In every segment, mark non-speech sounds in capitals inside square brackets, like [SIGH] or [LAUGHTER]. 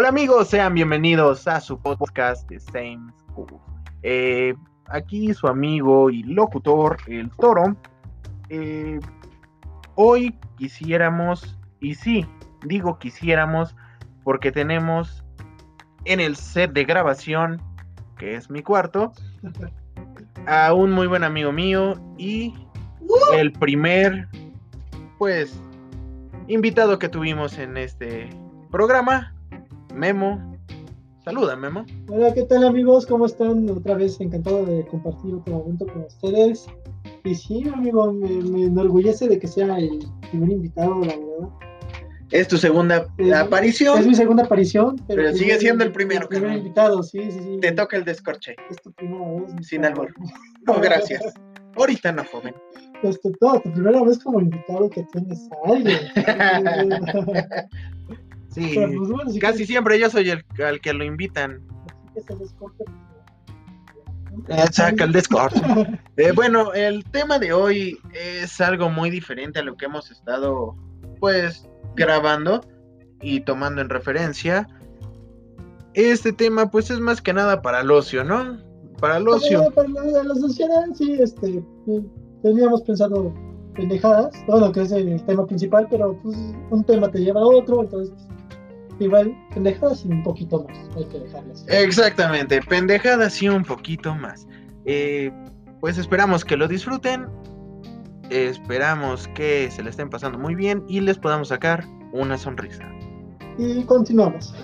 Hola amigos, sean bienvenidos a su podcast de Same School. Eh, aquí su amigo y locutor, el Toro. Eh, hoy quisiéramos, y sí, digo quisiéramos, porque tenemos en el set de grabación, que es mi cuarto, a un muy buen amigo mío y el primer, pues, invitado que tuvimos en este programa, Memo. Saluda, Memo. Hola, ¿qué tal amigos? ¿Cómo están? Otra vez encantado de compartir otro momento con ustedes. Y sí, amigo, me, me enorgullece de que sea el primer invitado, la verdad. Es tu segunda Es- aparición. Es mi segunda aparición, pero, Pero sigue siendo el primero, primer carnal. invitado, sí, sí, sí. Te toca el descorche. Es tu primera vez. Sin albur. No, gracias. Ahorita no, joven. Este, no, tu primera vez como invitado que tienes a alguien. [LAUGHS] Sí. Pues, bueno, si Casi siempre yo soy el al que lo invitan. Eh, Saca el descorche. Eh, bueno, el tema de hoy es algo muy diferente a lo que hemos estado, pues, grabando y tomando en referencia. Este tema, pues, es más que nada para el ocio, ¿no? Para el ocio. Para la, la sociedad, sí, este, teníamos pensado pendejadas, bueno, que es el tema principal, pero pues un tema te lleva a otro, entonces igual pendejadas y un poquito más, hay que dejarlas. Exactamente, pendejadas y un poquito más. Eh, pues esperamos que lo disfruten. Esperamos que se le estén pasando muy bien y les podamos sacar una sonrisa. Y continuamos.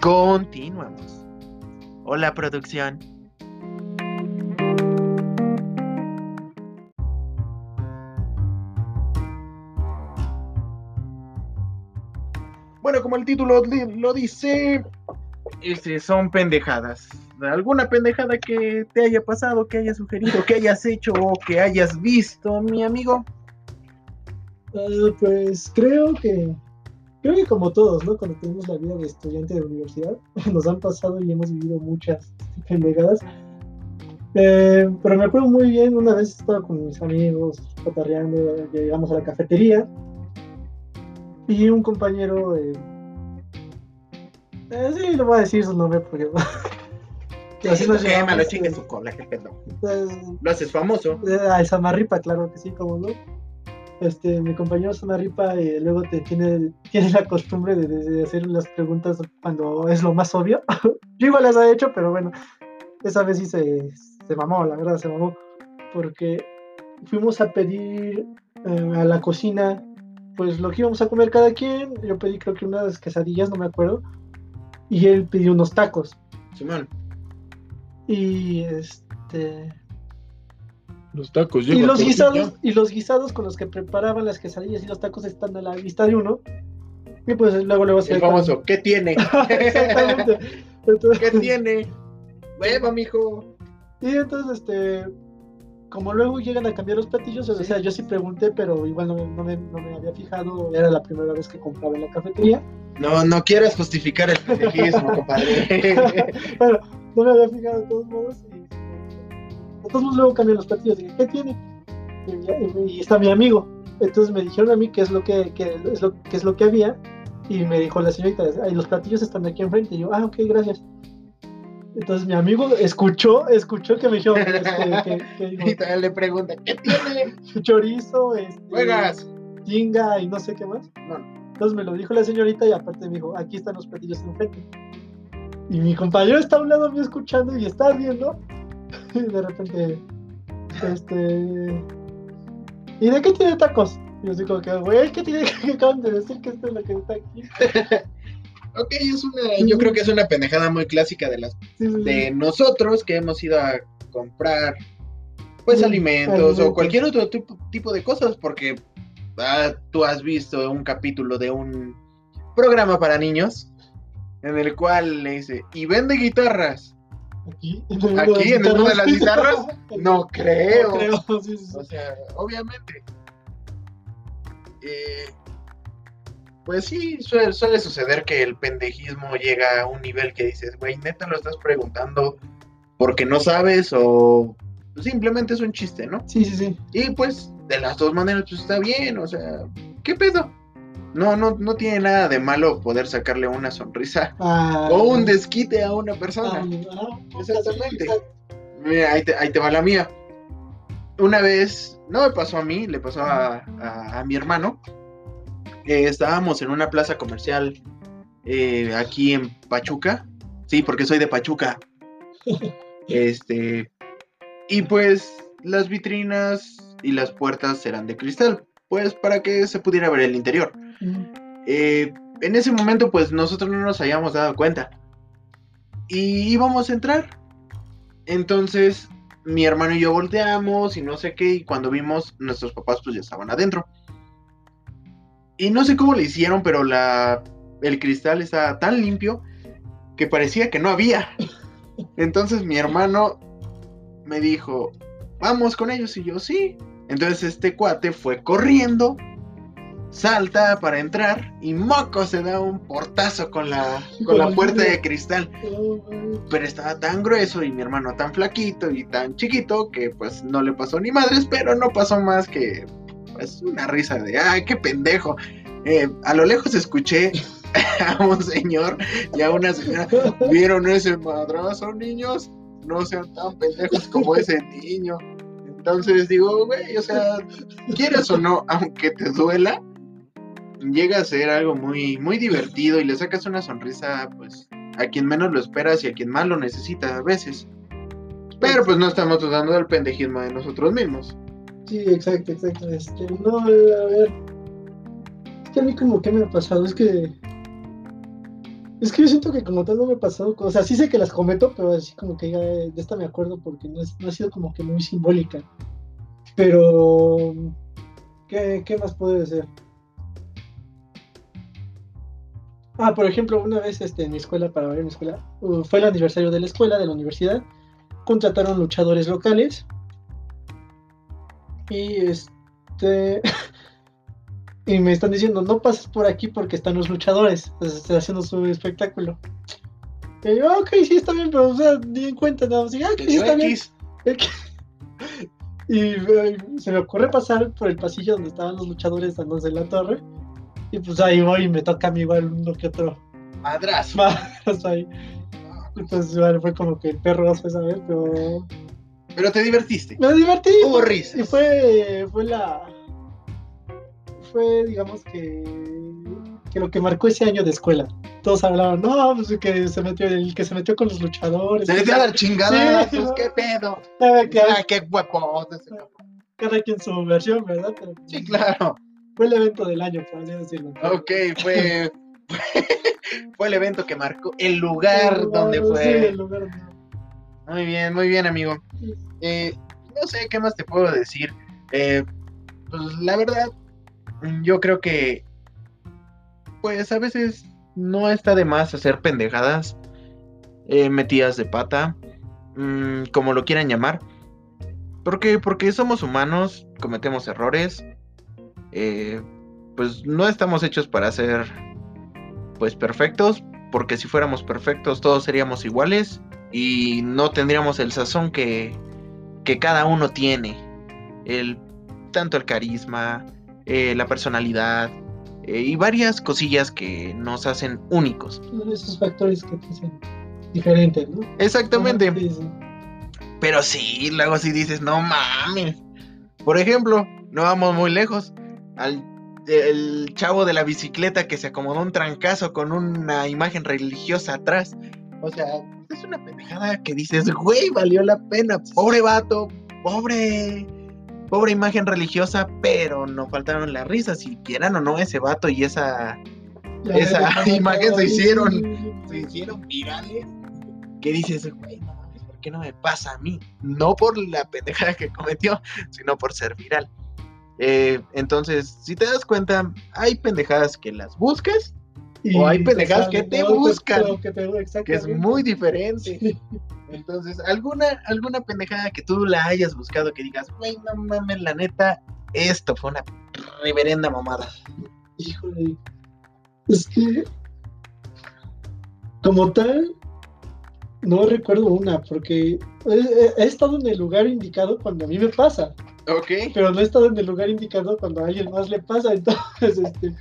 Continuamos. Hola producción. Como el título lo dice, este, son pendejadas. ¿Alguna pendejada que te haya pasado, que hayas sugerido, que hayas hecho o que hayas visto, mi amigo? Eh, pues creo que, creo que como todos, ¿no? Cuando tenemos la vida de estudiante de universidad, [LAUGHS] nos han pasado y hemos vivido muchas [LAUGHS] pendejadas. Eh, pero me acuerdo muy bien, una vez estaba con mis amigos, cotarreando, llegamos a la cafetería y un compañero, eh, eh, sí, lo voy a decir su nombre porque [LAUGHS] así nos Quémalo, llamamos, chingue su cola, qué pedo. eh, Lo haces famoso. eh, Al Samarripa, claro que sí, como no. Este, mi compañero Samarripa eh, luego te tiene, tiene la costumbre de, de hacer las preguntas cuando es lo más obvio. [LAUGHS] Yo igual las he hecho, pero bueno, esa vez sí se, se mamó, la verdad, se mamó. Porque fuimos a pedir eh, a la cocina, pues lo que íbamos a comer cada quien. Yo pedí creo que unas quesadillas, no me acuerdo. Y él pidió unos tacos. Simón. Y este. Los tacos Y los guisados, y los guisados con los que preparaban las quesadillas y los tacos están a la vista de uno. Y pues luego luego se El famoso, ¿qué tiene? [LAUGHS] Exactamente. Entonces, ¿Qué tiene? Beba, mijo. y entonces, este, como luego llegan a cambiar los platillos, o sea, yo sí pregunté, pero igual no, me- no me, no me había fijado, era la primera vez que compraba en la cafetería. No, no quieras justificar el pendejismo, [LAUGHS] compadre. [LAUGHS] bueno, no me había fijado de todos modos. Y, de todos modos luego cambian los platillos. Dije, ¿qué tiene? Y, ya- y- y está mi amigo. Entonces me dijeron a mí qué es lo que, qué es lo, qué es lo que había. Y me dijo la señorita, "Ay, los platillos están aquí enfrente. Y yo, ah, ok, gracias. Entonces mi amigo escuchó, escuchó que me dijeron [LAUGHS] este, que, que digo, Y todavía le pregunta, ¿qué tiene? chorizo, este, Juegas. tinga y no sé qué más. No. Entonces me lo dijo la señorita y aparte me dijo, aquí están los platillos enfrente. Y mi compañero está a un lado mío escuchando y está viendo. [LAUGHS] Y de repente, este... ¿Y de qué tiene tacos? Y yo así como que, güey, ¿qué tiene que acaban de decir que esto es lo que está aquí? [LAUGHS] Ok, es una, yo creo que es una pendejada muy clásica de las de nosotros que hemos ido a comprar pues alimentos, o cualquier otro tipo, tipo de cosas porque ah, tú has visto un capítulo de un programa para niños en el cual le dice y vende guitarras Aquí, aquí en el mundo de las guitarras. [LAUGHS] no creo, No creo, sí, sí. o sea obviamente eh, pues sí suele, suele suceder que el pendejismo llega a un nivel que dices güey neta lo estás preguntando porque no sabes o simplemente es un chiste no Sí, sí, sí. y pues de las dos maneras pues está bien o sea qué pedo No, no, no tiene nada de malo poder sacarle una sonrisa Ah, o un desquite a una persona. ah, Exactamente. Mira, ahí te, ahí te va la mía. Una vez, no me pasó a mí, le pasó a, a- a mi hermano. Eh, estábamos en una plaza comercial eh, aquí en Pachuca. Sí, porque soy de Pachuca. [LAUGHS] Este. Y pues las vitrinas y las puertas eran de cristal. Pues para que se pudiera ver el interior. Eh, en ese momento, pues nosotros no nos habíamos dado cuenta. Y íbamos a entrar. Entonces, mi hermano y yo volteamos y no sé qué. Y cuando vimos, nuestros papás pues ya estaban adentro. Y no sé cómo le hicieron, pero la, el cristal estaba tan limpio que parecía que no había. Entonces mi hermano me dijo, vamos con ellos. Y yo, sí. Entonces este cuate fue corriendo, salta para entrar y moco se da un portazo con la, con la puerta de cristal. Pero estaba tan grueso y mi hermano tan flaquito y tan chiquito que pues no le pasó ni madres, pero no pasó más que pues una risa de, ay, qué pendejo. Eh, a lo lejos escuché [LAUGHS] a un señor y a una señora, ¿vieron ese madrazo, niños? No sean tan pendejos como ese niño. Entonces digo, güey, o sea, quieras o no, aunque te duela, llega a ser algo muy, muy divertido y le sacas una sonrisa, pues, a quien menos lo esperas y a quien más lo necesita a veces. Pero pues no estamos dudando del pendejismo de nosotros mismos. Sí, exacto, exacto. Este, no, a ver. Es que a mí como que me ha pasado, es que. Es que yo siento que como tal no me ha pasado cosas. O sea, sí sé que las cometo, pero así como que ya de esta me acuerdo porque no, es- no ha sido como que muy simbólica. Pero. ¿Qué, qué más puede ser? Ah, por ejemplo, una vez este, en mi escuela, para ver mi escuela, uh, fue el aniversario de la escuela, de la universidad, contrataron luchadores locales y este [LAUGHS] y me están diciendo no pases por aquí porque están los luchadores pues, están haciendo su espectáculo. Y yo ok sí está bien pero o sea ni en cuenta nada más y, "Ah, sí, está bien [LAUGHS] y se me ocurre pasar por el pasillo donde estaban los luchadores dándose la torre y pues ahí voy y me toca a mí igual uno que otro madrazo. [LAUGHS] más ahí. Entonces igual fue como que el perro esa vez pero Pero te divertiste. me divertí Hubo risas. Y fue, fue la. Fue, digamos que. Que lo que marcó ese año de escuela. Todos hablaban, no, pues que se metió, el que se metió con los luchadores. Se metió a dar chingadas, Sí, pues, qué pedo. Cada, cada- Ah, qué guapo. cada quien su versión, ¿verdad? Pero Sí, claro. Fue el evento del año, por así decirlo. Ok, fue. [LAUGHS] Fue el evento que marcó el lugar El donde fue. Sí, el lugar donde- Muy bien, muy bien, amigo. Eh, no sé qué más te puedo decir. Eh, pues la verdad, yo creo que, pues a veces no está de más hacer pendejadas, eh, metidas de pata, mm, como lo quieran llamar. ¿Por qué? Porque somos humanos, cometemos errores. eh, pues no estamos hechos para ser, pues perfectos, porque si fuéramos perfectos todos seríamos iguales y no tendríamos el sazón que, que cada uno tiene. El, tanto el carisma, eh, la personalidad eh, y varias cosillas que nos hacen únicos. Esos factores que te hacen diferentes, ¿no? Exactamente. Pero sí, luego sí dices, no mames. Por ejemplo, no vamos muy lejos. Al el chavo de la bicicleta que se acomodó un trancazo con una imagen religiosa atrás. O sea, es una pendejada que dices, güey, valió la pena. Pobre vato, pobre, pobre imagen religiosa, pero no faltaron las risas. Si quieran o no, ese vato y esa Esa [LAUGHS] imagen se hicieron. se hicieron virales. Que dices, güey, ¿por qué no me pasa a mí? No por la pendejada que cometió, sino por ser viral. Eh, entonces, si te das cuenta, hay pendejadas que las buscas, O hay pendejadas que te buscan, que te- que es muy diferente. Sí. Entonces, alguna, alguna pendejada que tú la hayas buscado que digas, güey, no mames, la neta, esto fue una reverenda mamada. Híjole. Es que. Como tal. No recuerdo una, porque he, he- he estado en el lugar indicado cuando a mí me pasa, Ok. pero no he estado en el lugar indicado cuando a alguien más le pasa. [LAUGHS] Entonces, este.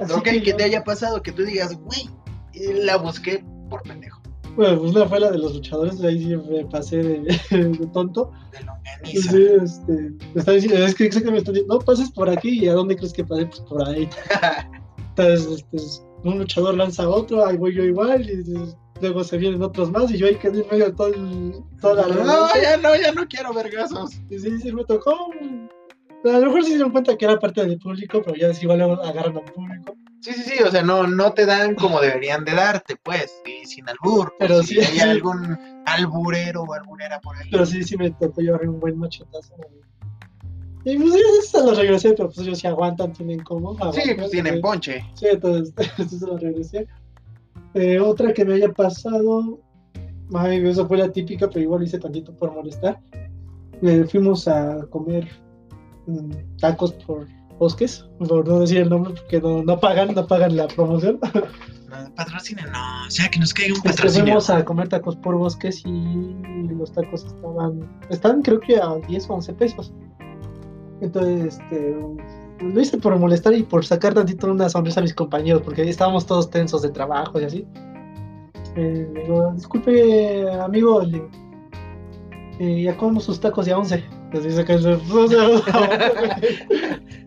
Así Ok, que te haya pasado que tú digas, güey, eh, la busqué por pendejo. Bueno, pues una fue la de los luchadores, ahí sí me pasé de, [LAUGHS] de tonto. De longaniza. Sí, este, me está diciendo, es que, sé que me están diciendo, no pases por aquí, ¿y a dónde crees que pasé? Pues por ahí. [LAUGHS] Entonces, este, un luchador lanza a otro, ahí voy yo igual, y luego se vienen otros más, y yo ahí quedé en medio de todo el, toda la No, ya no, ya no quiero vergazos. Y sí, sí, me tocó. A lo mejor sí se dieron cuenta que era parte del público, pero ya sí igual agarran al público. Sí, sí, sí, o sea, no, no te dan como deberían de darte, pues, y sin albur. por Pero si sí, hay sí. algún alburero o alburera por ahí. Pero sí, sí me tocó llevar un buen machetazo. Y pues sí, se los regresé, pero pues ellos sí aguantan, tienen como. Sí, pues tienen ponche. Sí, entonces [LAUGHS] sí se los regresé. Eh, otra que me haya pasado, ay, esa fue la típica, pero igual hice tantito por molestar. Eh, fuimos a comer tacos por bosques, por no decir el nombre, porque no, no pagan, no pagan la promoción. Patrocina, no, o sea, que nos caiga un patrocinio. fuimos a comer tacos por bosques y los tacos estaban, estaban creo que a 10 o 11 pesos. Entonces, este, lo hice por molestar y por sacar tantito una sonrisa a mis compañeros, porque estábamos todos tensos de trabajo y así. Eh, digo, disculpe, amigo, le, eh, ya comemos sus tacos de a 11. [LAUGHS]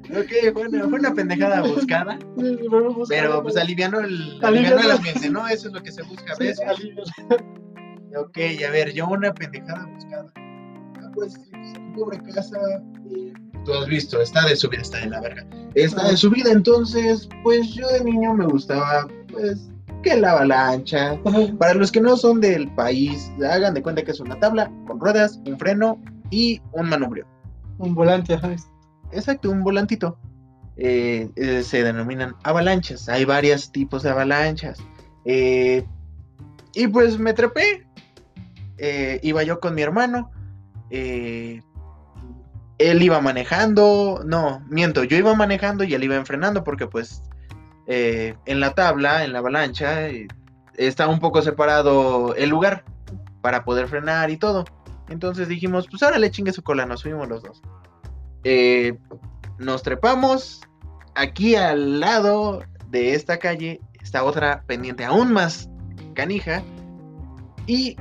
Ok, fue una, fue una pendejada buscada, pero pues aliviando el, aliviando el ambiente, ¿no? Eso es lo que se busca a Sí, veces. alivio. Ok, a ver, yo una pendejada buscada. Ah, pues, pobre casa, eh, tú has visto, está de subida, está de la verga. Está de subida, entonces, pues yo de niño me gustaba, pues, que la avalancha. Para los que no son del país, hagan de cuenta que es una tabla con ruedas, un freno y un manubrio. Un volante, ajá. Exacto, un volantito. Eh, eh, se denominan avalanchas. Hay varios tipos de avalanchas. Eh, y pues me trepé. Eh, iba yo con mi hermano. eh, él iba manejando. No, miento. Yo iba manejando y él iba enfrenando porque pues en la tabla, en la avalancha, está un poco separado el lugar para poder frenar y todo. Entonces dijimos, pues ahora le chingue su cola, nos subimos los dos. Eh, nos trepamos. Aquí al lado de esta calle está otra pendiente aún más canija. Y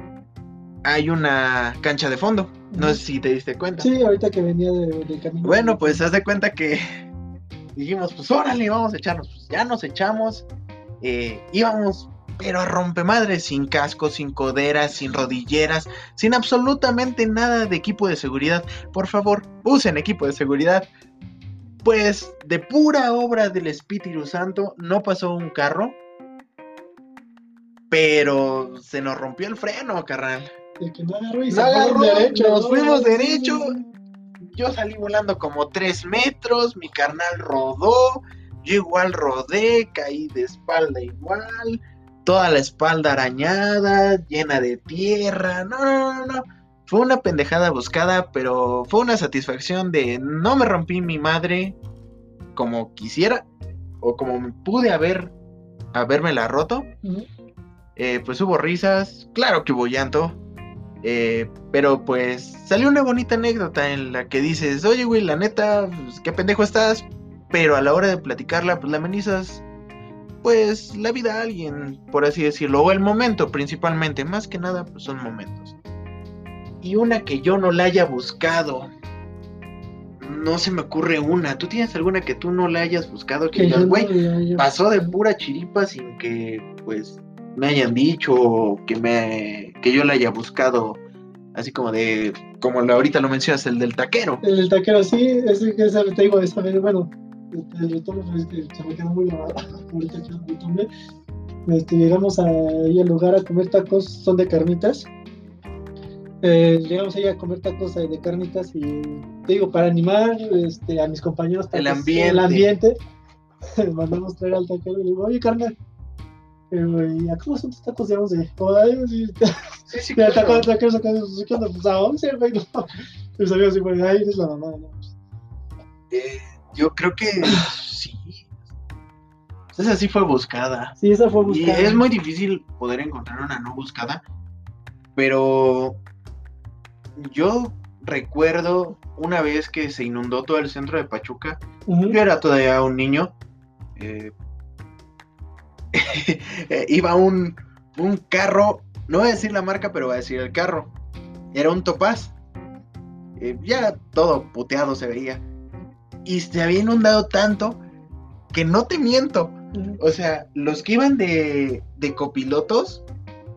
hay una cancha de fondo. No sé si te diste cuenta. Sí, ahorita que venía de, de camino. Bueno, pues haz de cuenta que [LAUGHS] dijimos, pues órale, vamos a echarnos. Pues ya nos echamos. eh, íbamos, pero a rompemadres, sin casco, sin coderas, sin rodilleras, sin absolutamente nada de equipo de seguridad. Por favor, usen equipo de seguridad. Pues de pura obra del Espíritu Santo no pasó un carro. Pero se nos rompió el freno, carnal. El que no agarró y No agarró, derecho. nos ¿no? fuimos derecho. Yo salí volando como 3 metros, mi carnal rodó, yo igual rodé, caí de espalda igual, toda la espalda arañada, llena de tierra, no, no, no, no. Fue una pendejada buscada, pero fue una satisfacción de no me rompí mi madre como quisiera, o como pude haber, la roto. Eh, pues hubo risas, claro que hubo llanto, eh, pero pues salió una bonita anécdota en la que dices, oye güey, la neta, pues, qué pendejo estás, pero a la hora de platicarla, pues la amenizas, pues la vida a alguien, por así decirlo, o el momento principalmente, más que nada, pues son momentos. Y una que yo no la haya buscado, no se me ocurre una, ¿tú tienes alguna que tú no la hayas buscado? Que digas, güey, pasó de pura chiripa sin que pues me hayan dicho o que me que yo la haya buscado así como de como ahorita lo mencionas el del taquero El taquero, sí, ese que esa- te digo, bueno, el retorno es que se me quedó muy. Ahorita [LAUGHS] que. Este, llegamos ahí al lugar a comer tacos, son de carnitas. Eh, llegamos ahí a comer tacos eh, de carnitas y te digo, para animar este, a mis compañeros, El ambiente. el ambiente, [LAUGHS] mandamos traer al taquero y le digo, oye, carnal, eh, ¿y a cómo son tus tacos de 11? Como, "Ay, [LAUGHS] sí, sí sí y el taco, el taquero se quedó, ¿qué onda? Pues a 11, güey, no. Y amigos ay, eres la mamá, no. Eh, yo creo que sí esa sí fue buscada Sí, esa fue y buscar. es muy difícil poder encontrar una no buscada pero yo recuerdo una vez que se inundó todo el centro de Pachuca. Yo era todavía un niño. eh, [LAUGHS] iba un, un carro, no voy a decir la marca, pero voy a decir el carro. Era un Topaz. Eh, ya todo puteado se veía. Y se había inundado tanto que no te miento. O sea, los que iban de, de copilotos,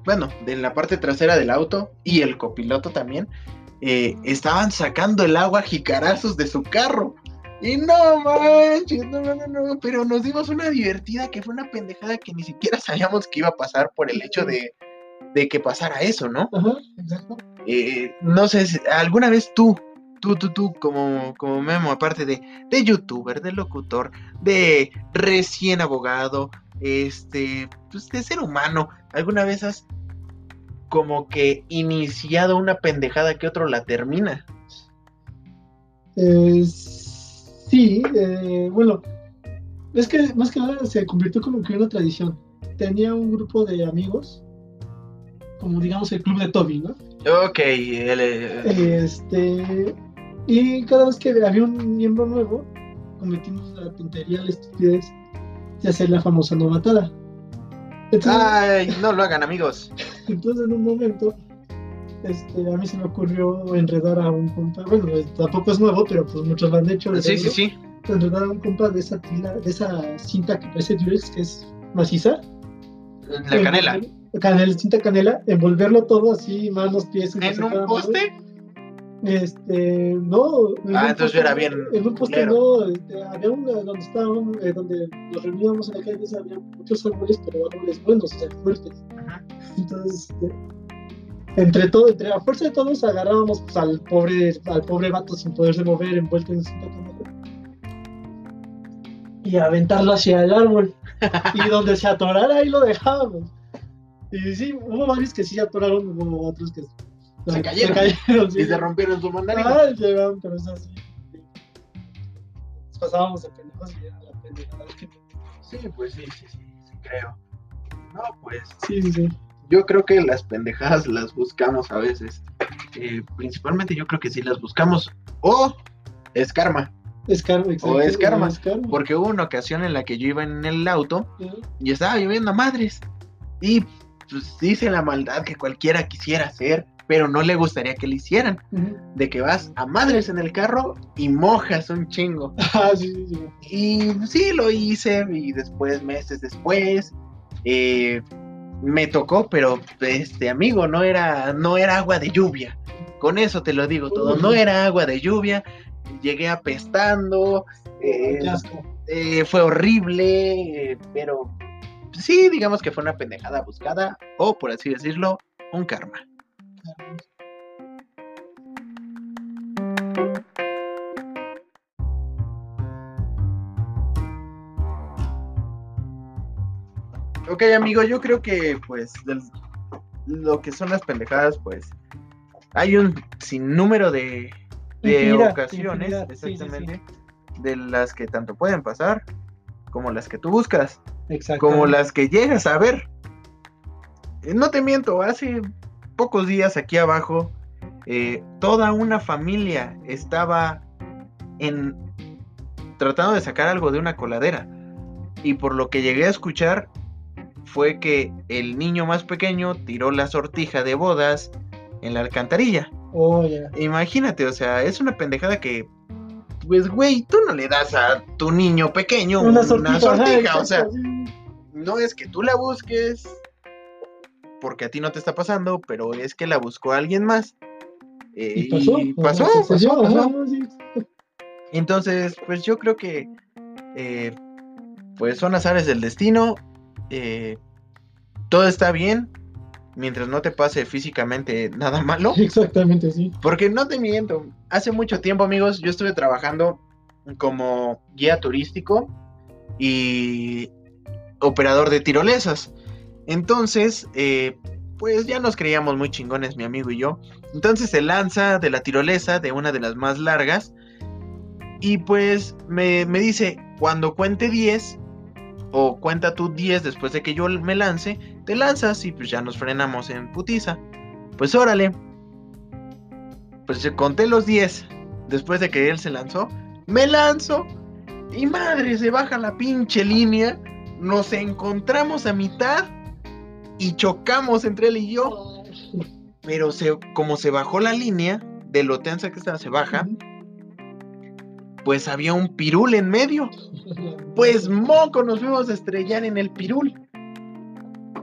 bueno, de la parte trasera del auto y el copiloto también, eh, estaban sacando el agua jicarazos de su carro. Y no manches, no, no, no, no, pero nos dimos una divertida que fue una pendejada que ni siquiera [LAUGHS] sabíamos que iba a pasar por el hecho de, de que pasara eso, ¿no? Ajá, exacto. Eh, no sé, ¿alguna vez tú, tú, tú, tú, como, como Memo, aparte de, de youtuber, de locutor, de recién abogado, este, pues de ser humano, ¿alguna vez has como que iniciado una pendejada que otro la termina? Eh, sí, eh, bueno, es que más que nada se convirtió como que en una tradición. Tenía un grupo de amigos, como digamos el club de Toby, ¿no? Ok, el, eh, Este, y cada vez que había un miembro nuevo, cometimos la tontería, la estupidez de hacer la famosa novatada. Entonces, ay, no lo hagan amigos. [LAUGHS] entonces en un momento, este, a mí se me ocurrió enredar a un compa, bueno, eh, tampoco es nuevo, pero pues muchos lo han hecho. Sí, sí, sí. enredar a un compa de esa tila, de esa cinta que parece Durex, que es maciza. La canela. Cinta canela, envolverlo todo así, manos, pies. ¿En un mano. Este, no. en Ah, entonces yo era bien En un poste no, este, había una donde estábamos, eh, donde nos reuníamos en la calle, había muchos árboles, pero árboles buenos, o sea, fuertes. Ajá. Entonces, este, entre todo, entre a fuerza de todos agarrábamos pues, al pobre, al pobre vato sin poderse mover, envuelto en cinta. Y aventarlo hacia el árbol. y [LAUGHS] donde se atorara ahí lo dejábamos. Y sí, hubo varios que sí se atoraron, hubo otros que Se cayeron. cayeron, [LAUGHS] sí. Y se rompieron su mandarina. Ah, llegaron, pero es así. Nos pasábamos de pendejos y era la pendejada que- Sí, pues sí, sí, sí, sí, creo. No, pues Sí, sí, sí. yo creo que las pendejadas las buscamos a veces. Eh, principalmente yo creo que sí las buscamos. O es karma. Es karma, exacto. es karma, Es karma. Porque hubo una ocasión en la que yo iba en el auto y estaba lloviendo a madres. Y pues dice la maldad que cualquiera quisiera hacer, pero no le gustaría que le hicieran. De que vas a madres en el carro y mojas un chingo. [LAUGHS] Ah, sí, sí, sí. Y sí, lo hice y después, meses después, eh, me tocó, pero este amigo, no era, no era agua de lluvia. Con eso te lo digo todo, no era agua de lluvia. Llegué apestando, eh, eh, fue horrible, eh, pero sí, digamos que fue una pendejada buscada, o por así decirlo, un karma. Ok, amigo, yo creo que pues del- lo que son las pendejadas, pues hay un sinnúmero de, de Infinidad, ocasiones, infinidad, sí, sí, sí. exactamente, de las que tanto pueden pasar como las que tú buscas, como las que llegas a ver. Eh, No te miento, hace pocos días aquí abajo, eh, toda una familia estaba en tratando de sacar algo de una coladera. Y por lo que llegué a escuchar fue que el niño más pequeño tiró la sortija de bodas en la alcantarilla. Oh. Imagínate, o sea, es una pendejada que, pues, güey, tú no le das a tu niño pequeño una sortija, o sea, no es que tú la busques porque a ti no te está pasando, pero es que la buscó alguien más. Eh, Y pasó. y pasó, pasó, pasó. Entonces, pues yo creo que, eh, pues son azares del destino. eh, todo está bien mientras no te pase físicamente nada malo. Exactamente, sí. Porque no te miento, hace mucho tiempo, amigos, yo estuve trabajando como guía turístico y operador de tirolesas. Entonces, eh, pues ya nos creíamos muy chingones, mi amigo y yo. Entonces se lanza de la tirolesa, de una de las más largas, y pues me, me dice, cuando cuente 10, o cuenta tú 10 después de que yo me lance, te lanzas y pues ya nos frenamos en putiza. Pues órale. Pues conté los 10 después de que él se lanzó. Me lanzo y madre, se baja la pinche línea. nos encontramos a mitad y chocamos entre él y yo. Pero se, como se bajó la línea de lo que estaba, se baja, pues había un pirul en medio. Pues moco, nos fuimos a estrellar en el pirul.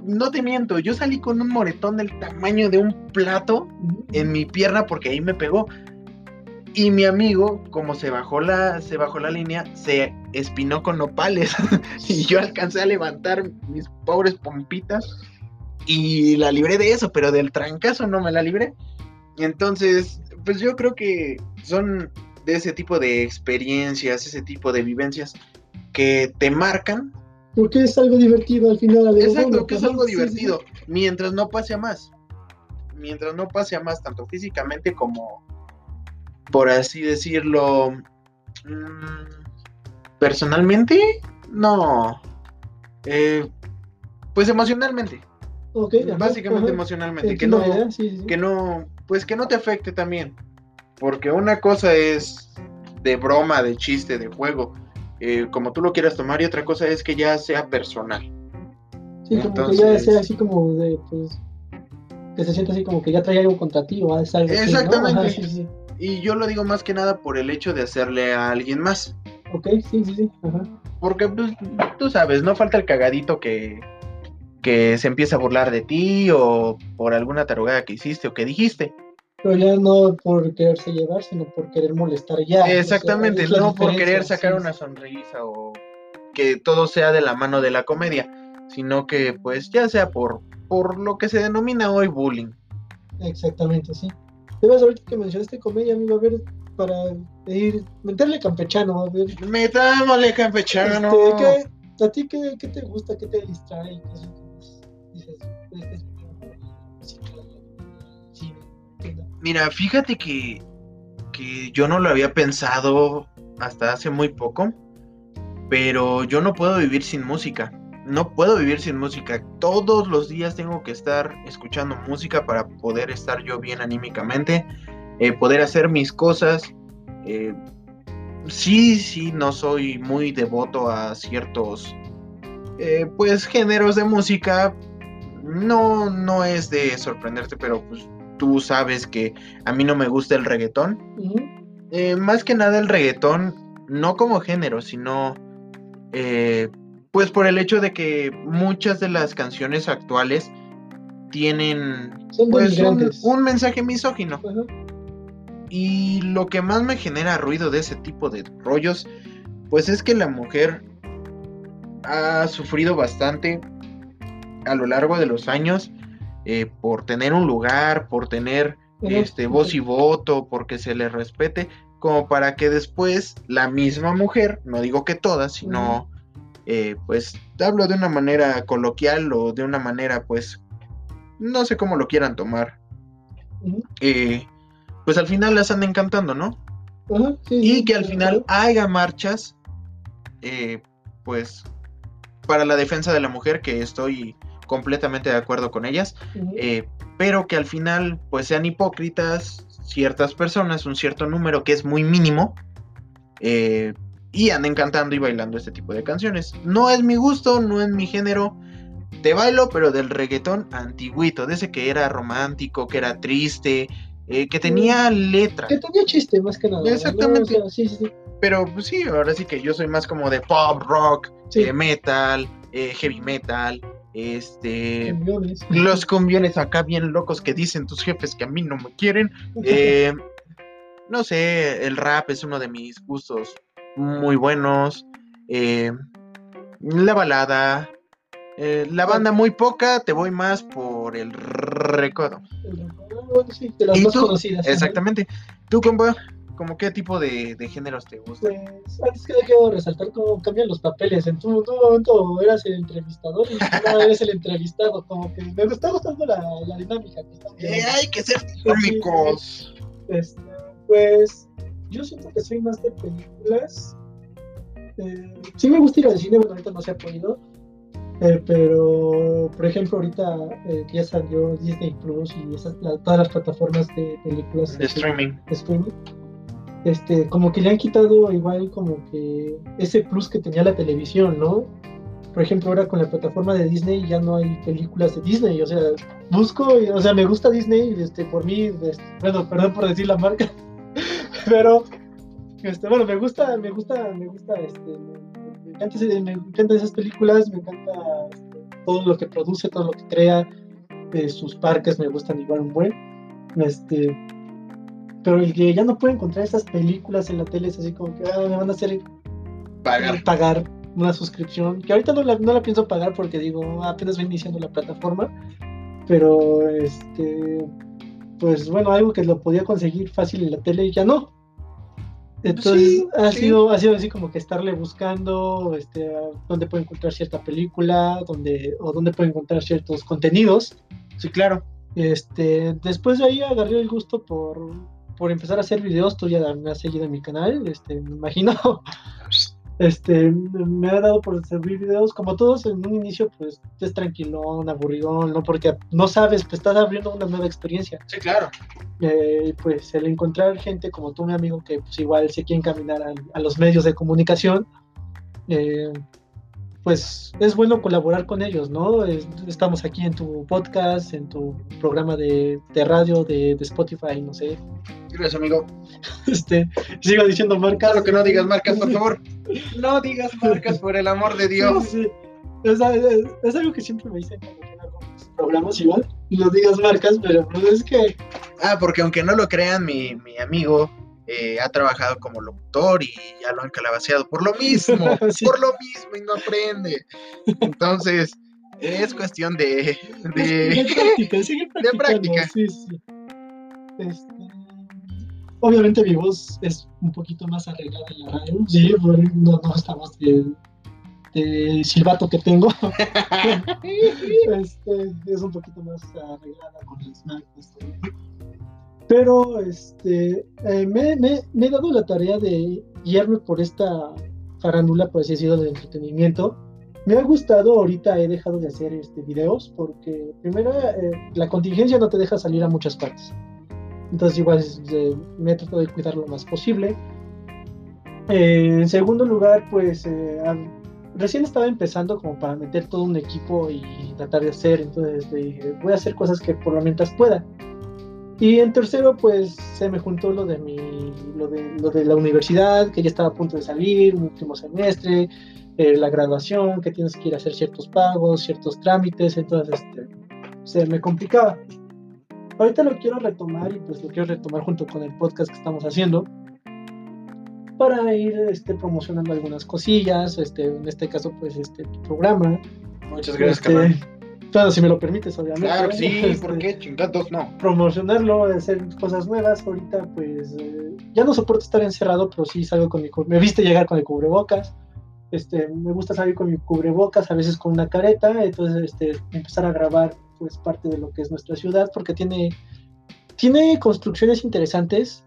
No te miento, yo salí con un moretón del tamaño de un plato en mi pierna porque ahí me pegó. Y mi amigo, como se bajó la, se bajó la línea, se espinó con nopales. [LAUGHS] y yo alcancé a levantar mis pobres pompitas y la libré de eso, pero del trancazo no me la libré. Entonces, pues yo creo que son de ese tipo de experiencias, ese tipo de vivencias que te marcan. Porque es algo divertido al final. Exacto, que es algo divertido, mientras no pase a más. Mientras no pase a más, tanto físicamente como, por así decirlo, mm, personalmente, no. Eh, pues emocionalmente. Básicamente emocionalmente. Que no, que no, pues que no te afecte también. Porque una cosa es de broma, de chiste, de juego, eh, como tú lo quieras tomar, y otra cosa es que ya sea personal. Sí, como que ya sea así como de, pues, que se siente así como que ya trae algo contra ti o es algo Exactamente. Y yo lo digo más que nada por el hecho de hacerle a alguien más. Ok, sí, sí, sí. Porque pues, tú sabes, no falta el cagadito que, que se empieza a burlar de ti o por alguna tarugada que hiciste o que dijiste. Pero ya no por quererse llevar, sino por querer molestar ya. Exactamente, no por querer sacar una sonrisa o que todo sea de la mano de la comedia, sino que pues ya sea por, por lo que se denomina hoy bullying. Exactamente, sí. Debes ahorita que mencionaste comedia, amigo, a ver, para ir, meterle campechano, a ver. Metámosle campechano. Este, ¿A ti qué, qué, te gusta, qué te distrae? este Mira, fíjate que, que yo no lo había pensado hasta hace muy poco, pero yo no puedo vivir sin música. No puedo vivir sin música. Todos los días tengo que estar escuchando música para poder estar yo bien anímicamente, eh, poder hacer mis cosas. Eh, sí, sí, no soy muy devoto a ciertos, eh, pues, géneros de música. No, no es de sorprenderte, pero pues tú sabes que a mí no me gusta el reggaetón. Eh, más que nada el reggaetón, no como género, sino eh, pues por el hecho de que muchas de las canciones actuales tienen pues, un, mensaje misógino. Y lo que más me genera ruido de ese tipo de rollos, pues es que la mujer ha sufrido bastante a lo largo de los años eh, por tener un lugar, por tener este, voz y voto, porque se le respete, como para que después la misma mujer, no digo que todas, sino eh, pues hablo de una manera coloquial o de una manera pues no sé cómo lo quieran tomar. Eh, pues al final las anden cantando, ¿no? y que al final haya marchas, pues para la defensa de la mujer, que estoy completamente de acuerdo con ellas, eh, pero que al final pues sean hipócritas ciertas personas, un cierto número que es muy mínimo, eh, y anden cantando y bailando este tipo de canciones. No es mi gusto, no es mi género. Te bailo, pero del reggaetón antiguito, de ese que era romántico, que era triste, eh, que tenía letra. Que tenía chiste, más que nada. Exactamente. Pero pues sí, ahora sí que yo soy más como de pop, rock, metal, heavy metal, este, los cumbiones acá bien locos que dicen tus jefes que a mí no me quieren. [LAUGHS] Eh, no sé, el rap es uno de mis gustos muy buenos. Eh, la balada, eh, la banda muy poca, te voy más por el recodo. de las más conocidas. Exactamente. ¿Tú, compa? ¿Cómo qué tipo de, géneros te gustan? Pues antes que quiero resaltar cómo cambian los papeles. En tu, momento eras el entrevistador y ahora [LAUGHS] eres el entrevistado. Como que me está gustando la, dinámica que eh, hay que ser cómicos. Este, pues yo siento que soy más de películas. Eh, sí me gusta ir al cine, bueno, ahorita no se ha podido. Eh, pero, por ejemplo, ahorita eh, ya salió Disney Plus y esas, todas las plataformas de películas de streaming. De streaming este, como que le han quitado igual como que ese plus que tenía la televisión, ¿no? por ejemplo, ahora con la plataforma de Disney ya no hay películas de Disney, o sea, busco, o sea, me gusta Disney, este, por mí, este, bueno, perdón por decir la marca, [LAUGHS] pero, este, bueno, me gusta, me gusta, me gusta, este, me, encanta, me encantan esas películas, me encanta este, todo lo que produce, todo lo que crea, eh, sus parques me gustan igual un buen, este, pero el que ya no puede encontrar esas películas en la tele es así como que ah, me van a hacer Pagar. pagar una suscripción, que ahorita no la, no la pienso pagar porque digo, apenas va iniciando la plataforma, pero este, pues bueno, algo que lo podía conseguir fácil en la tele ya no. Entonces Sí, ha, sí. sido, ha sido así como que estarle buscando este, dónde puede encontrar cierta película, dónde, o dónde puede encontrar ciertos contenidos. Sí, claro. Este, después de ahí agarré el gusto por, por empezar a hacer videos. Tú ya me has seguido en mi canal, este, me imagino. [LAUGHS] Este, me ha dado por subir videos, como todos en un inicio, pues es tranquilón, aburridón, ¿no? Porque no sabes, pues estás abriendo una nueva experiencia. Sí, claro. Eh, pues el encontrar gente como tú, mi amigo, que pues igual se quiere encaminar a, a los medios de comunicación, eh, pues es bueno colaborar con ellos, ¿no? Es- estamos aquí en tu podcast, en tu programa de, de radio, de, de Spotify, no sé. Gracias, amigo. [LAUGHS] Este, sigo diciendo marcas. Claro que no digas marcas, por favor. [LAUGHS] No digas marcas, por el amor de Dios. Sí. Es, es- es algo que siempre me dicen programas igual. No digas marcas, pero pues es que Ah, porque aunque no lo crean, mi, mi amigo eh, ha trabajado como locutor y ya lo han calabaceado por lo mismo, [LAUGHS] Sí. por lo mismo y no aprende. Entonces, es cuestión de... de de... práctica, sigue [LAUGHS] practicando, práctica. Sí, sí. Este, obviamente mi voz es un poquito más arreglada en la radio. Sí, no, no estamos de, de silbato que tengo. [LAUGHS] este, es un poquito más arreglada con las marcas. Pero este, eh, me, me- me he dado la tarea de guiarme por esta farándula, por así decirlo, de entretenimiento. Me ha gustado, ahorita he dejado de hacer este, videos porque primero eh, la contingencia no te deja salir a muchas partes. Entonces igual eh, me he tratado de cuidar lo más posible. Eh, en segundo lugar, pues eh, recién estaba empezando como para meter todo un equipo y tratar de hacer, entonces voy a hacer cosas que por lo mientras pueda. Y en tercero, pues se me juntó lo de mi, lo de, lo de la universidad, que ya estaba a punto de salir, un último semestre, eh, la graduación, que tienes que ir a hacer ciertos pagos, ciertos trámites, entonces este, se me complicaba. Ahorita lo quiero retomar y pues lo quiero retomar junto con el podcast que estamos haciendo para ir este, promocionando algunas cosillas, este, en este caso pues este tu programa. Muchas gracias, Este. Claro, si me lo permites, obviamente. Claro que sí, [LAUGHS] Este, ¿por qué chingados no? promocionarlo, hacer cosas nuevas. Ahorita, pues, eh, ya no soporto estar encerrado, pero sí salgo con mi Me viste llegar con el cubrebocas. Este, me gusta salir con mi cubrebocas, a veces con una careta. Entonces, este, empezar a grabar, pues, parte de lo que es nuestra ciudad, porque tiene, tiene construcciones interesantes,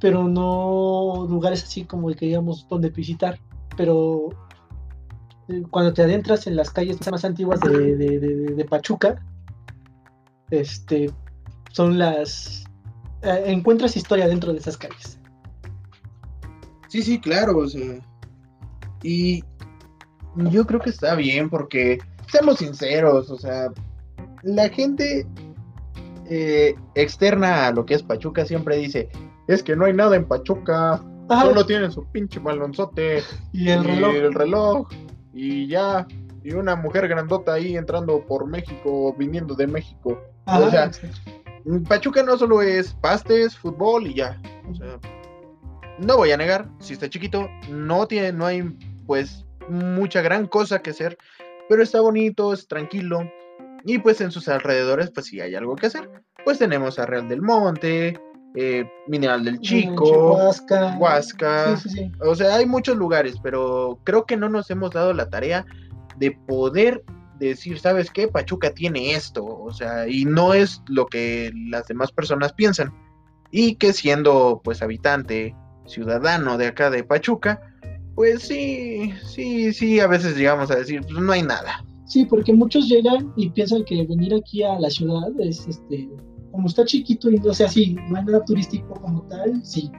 pero no lugares así como el que digamos donde visitar. Pero cuando te adentras en las calles más antiguas de, de- de- de Pachuca, este, son las... eh, encuentras historia dentro de esas calles. Sí, sí, claro, o sea. Y yo creo que está bien porque, seamos sinceros, o sea, la gente eh, externa a lo que es Pachuca siempre dice, es que no hay nada en Pachuca, Ajá, solo tienen su pinche balonzote y el reloj. y el reloj y ya, y una mujer grandota ahí entrando por México, viniendo de México. Ajá, o sea, exacto. Pachuca no solo es pastes, fútbol y ya. O sea, no voy a negar, si está chiquito, no tiene, no hay pues mucha gran cosa que hacer, pero está bonito, es tranquilo. Y pues en sus alrededores, pues sí hay algo que hacer. Pues tenemos a Real del Monte, eh, Mineral del Chico, Huasca. Huasca. Sí, sí, sí. O sea, hay muchos lugares, pero creo que no nos hemos dado la tarea de poder decir, ¿sabes qué? Pachuca tiene esto, o sea, y no es lo que las demás personas piensan. Y que siendo, pues, habitante, ciudadano de acá de Pachuca, pues sí, sí, sí, a veces llegamos a decir, pues no hay nada. Sí, porque muchos llegan y piensan que venir aquí a la ciudad es este, como está chiquito y no sé así, no hay nada turístico como tal, sí.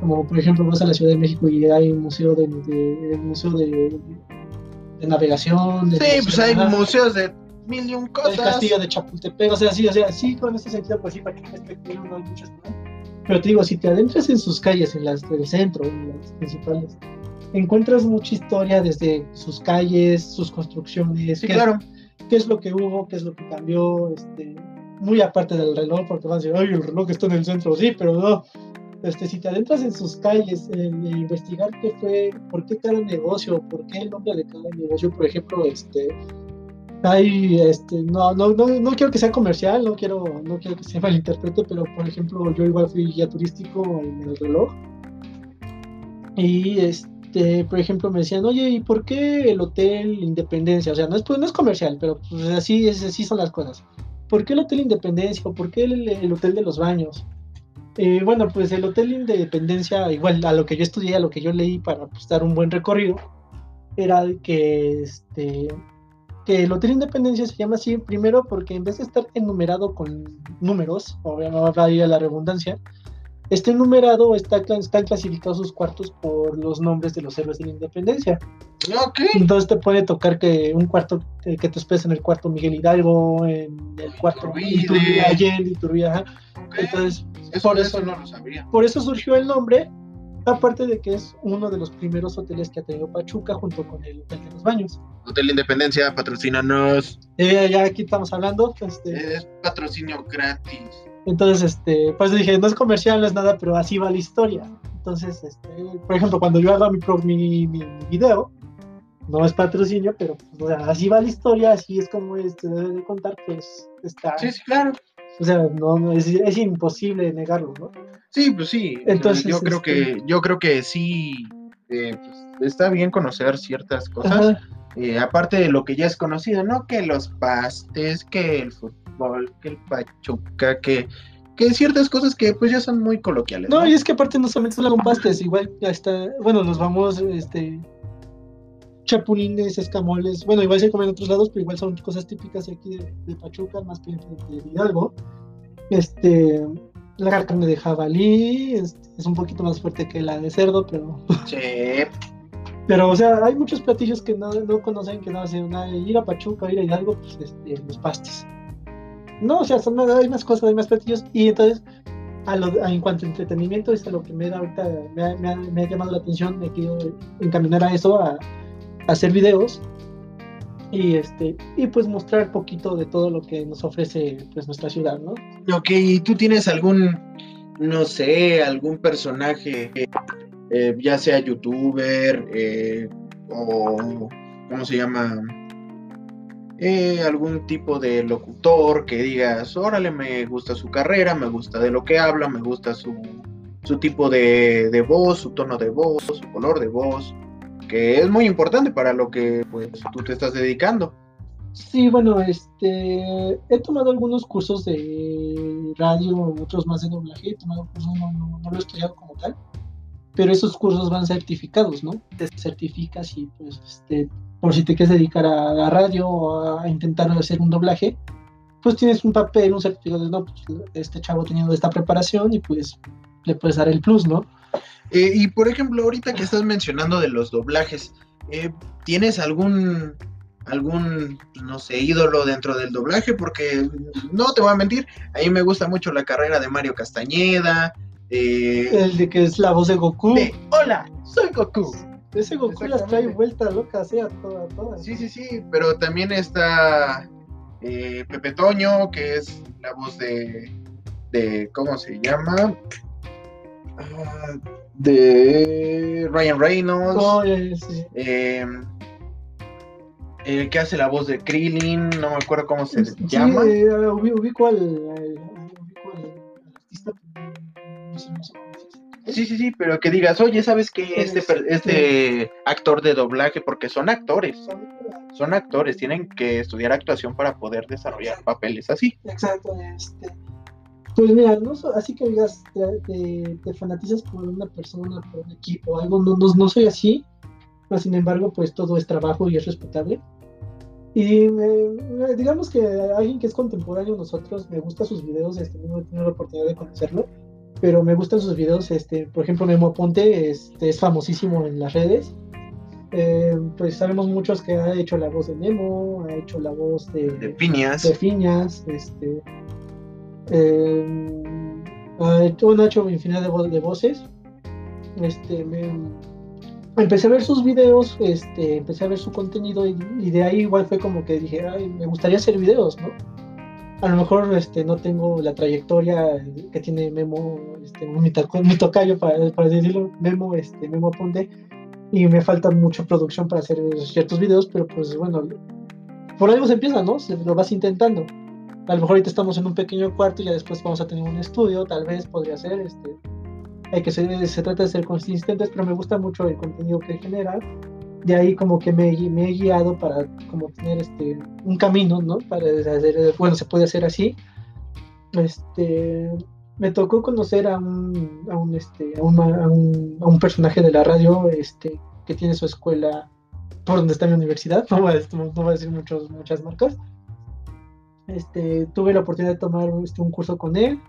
Como por ejemplo vas a la Ciudad de México y hay un museo de, de- el museo de, de navegación. De Sí, pues hay museos de mil y un El cosas. castillo de Chapultepec, o sea, sí, o sea, sí, con ese sentido, pues sí, para que espectáculo no hay muchas cosas. Pero te digo, si te adentras en sus calles, en las del centro, en las principales, encuentras mucha historia desde sus calles, sus construcciones, Sí, qué, claro. qué es lo que hubo, qué es lo que cambió, este, muy aparte del reloj, porque van a decir, ay, el reloj está en el centro, sí, pero no. Este, si te adentras en sus calles, en investigar qué fue, por qué cada negocio, por qué el nombre de cada negocio, por ejemplo, este, hay, este, no, no, no, no quiero que sea comercial, no quiero, no quiero que se malinterprete, pero por ejemplo, yo igual fui guía turístico en el reloj. Y este, por ejemplo, me decían, oye, ¿y por qué el Hotel Independencia? O sea, no es, pues, no es comercial, pero pues, así, es, así son las cosas. ¿Por qué el Hotel Independencia? ¿O por qué el, el Hotel de los Baños? Eh, bueno, pues el Hotel Independencia, igual a lo que yo estudié, a lo que yo leí para pues, dar un buen recorrido, era que este que el Hotel Independencia se llama así primero porque en vez de estar enumerado con números, obviamente va a ir a la redundancia, este numerado está, están clasificados sus cuartos por los nombres de los héroes de la independencia. Ok. Entonces te puede tocar que un cuarto eh, que te esperes en el cuarto Miguel Hidalgo, en el cuarto Iturbide. Iturbide, Allende, Iturbide, ajá. ok. Entonces, Eso, por eso eso- no lo sabía. por eso surgió el nombre, aparte de que es uno de los primeros hoteles que ha tenido Pachuca junto con el Hotel de los Baños. Hotel Independencia, patrocínanos. Eh, ya aquí estamos hablando, este, Es patrocinio gratis. Entonces, este, pues dije, no es comercial, no es nada, pero así va la historia. Entonces, este, por ejemplo, cuando yo haga mi, pro- mi, mi video, no es patrocinio, pero pues, o sea, así va la historia, así es como este, debe de contar, pues está, Sí, sí, claro. o sea, no, no, es, es imposible negarlo, ¿no? Sí, pues sí. Entonces, yo creo este- que, yo creo que sí. eh, pues, está bien conocer ciertas cosas. Ajá. eh, aparte de lo que ya es conocido, ¿no? Que los pastes, que el fútbol, que el pachuca, que, que ciertas cosas que pues ya son muy coloquiales. No, No, y es que aparte no solamente son pastes, igual ya está, bueno, los vamos, este, chapulines, escamoles, bueno, igual se comen en otros lados, pero igual son cosas típicas aquí de, de Pachuca, más que de, de Hidalgo. Este, la carne de jabalí es, es un poquito más fuerte que la de cerdo, pero, [LAUGHS] Che, pero o sea, hay muchos platillos que no, no conocen, que no hacen nada, ir a Pachuca, ir a Hidalgo, pues este, los pastes. No, o sea, son, hay más cosas, hay más platillos, y entonces a lo- a- en cuanto a entretenimiento es lo que me da ahorita me ha, llamado la atención me quiero encaminar a eso a, a hacer videos y este y pues mostrar poquito de todo lo que nos ofrece pues nuestra ciudad no ok, ¿y tú tienes algún, no sé, algún personaje, eh, ya sea youtuber eh, o, ¿cómo se llama? Eh, algún tipo de locutor que digas, órale, me gusta su carrera, me gusta de lo que habla, me gusta su, su tipo de, de voz, su tono de voz, su color de voz, que es muy importante para lo que pues tú te estás dedicando. sí bueno este he tomado algunos cursos de radio otros más de doblaje he tomado cursos no, no, no lo he estudiado como tal pero esos cursos van certificados no te certificas y pues este por si te quieres dedicar a la radio o a intentar hacer un doblaje, pues tienes un papel, un certificado no, pues este chavo teniendo esta preparación y pues le puedes dar el plus, ¿no? Eh, y por ejemplo, ahorita que estás mencionando de los doblajes, eh, ¿tienes algún, algún, no sé, ídolo dentro del doblaje? Porque no te voy a mentir, a mí me gusta mucho la carrera de Mario Castañeda. Eh, El de que es la voz de Goku. de, Hola, soy Goku. Ese Goku las trae vueltas locas, ¿eh? A todas, a todas. Sí, sí, sí, pero también está eh, Pepe Toño, que es la voz de, de ¿cómo se llama? Ah, de Ryan Reynolds. Oh, sí. eh, el que hace la voz de Krillin, no me acuerdo cómo se Sí, llama. eh, ubi- ubico al, al- ubico al artista, no sé, cómo se. Sí, sí, sí, pero que digas, oye, ¿sabes qué? Este, este actor de doblaje, porque son actores, son actores, tienen que estudiar actuación para poder desarrollar papeles así. Exacto, este. Pues mira, no así que digas, te, te- te fanatizas por una persona, por un equipo, algo, no, no, no soy así, pero sin embargo, pues todo es trabajo y es respetable. Y digamos que alguien que es contemporáneo a nosotros, me gusta sus videos, este, no he tenido la oportunidad de conocerlo, pero me gustan sus videos, este, por ejemplo, Memo Ponte este, es famosísimo en las redes. Eh, pues sabemos muchos que ha hecho la voz de Nemo, ha hecho la voz de, De Piñas. de Fiñas, este, eh, ha hecho, bueno, ha hecho infinidad de, vo- de voces. Este, me- empecé a ver sus videos, este, empecé a ver su contenido y, y de ahí igual fue como que dije, Ay, me gustaría hacer videos, ¿no? A lo mejor este, no tengo la trayectoria que tiene Memo, este, mi, mi tocayo, para, para decirlo, Memo, este, Memo Aponte, y me falta mucha producción para hacer ciertos videos, pero pues bueno, por algo se empieza, ¿no? Lo vas intentando. A lo mejor ahorita estamos en un pequeño cuarto y ya después vamos a tener un estudio, tal vez podría ser, este, hay que ser, se trata de ser consistentes, pero me gusta mucho el contenido que genera. De ahí como que me, he guiado para como tener este un camino, ¿no? Para hacer, bueno, se puede hacer así. Este, me tocó conocer a un, a un, este, a un, a un, a un personaje de la radio, este, que tiene su escuela por donde está mi universidad. [LAUGHS] No voy a, no voy a decir muchos, muchas marcas. Este, tuve la oportunidad de tomar este, un curso con él.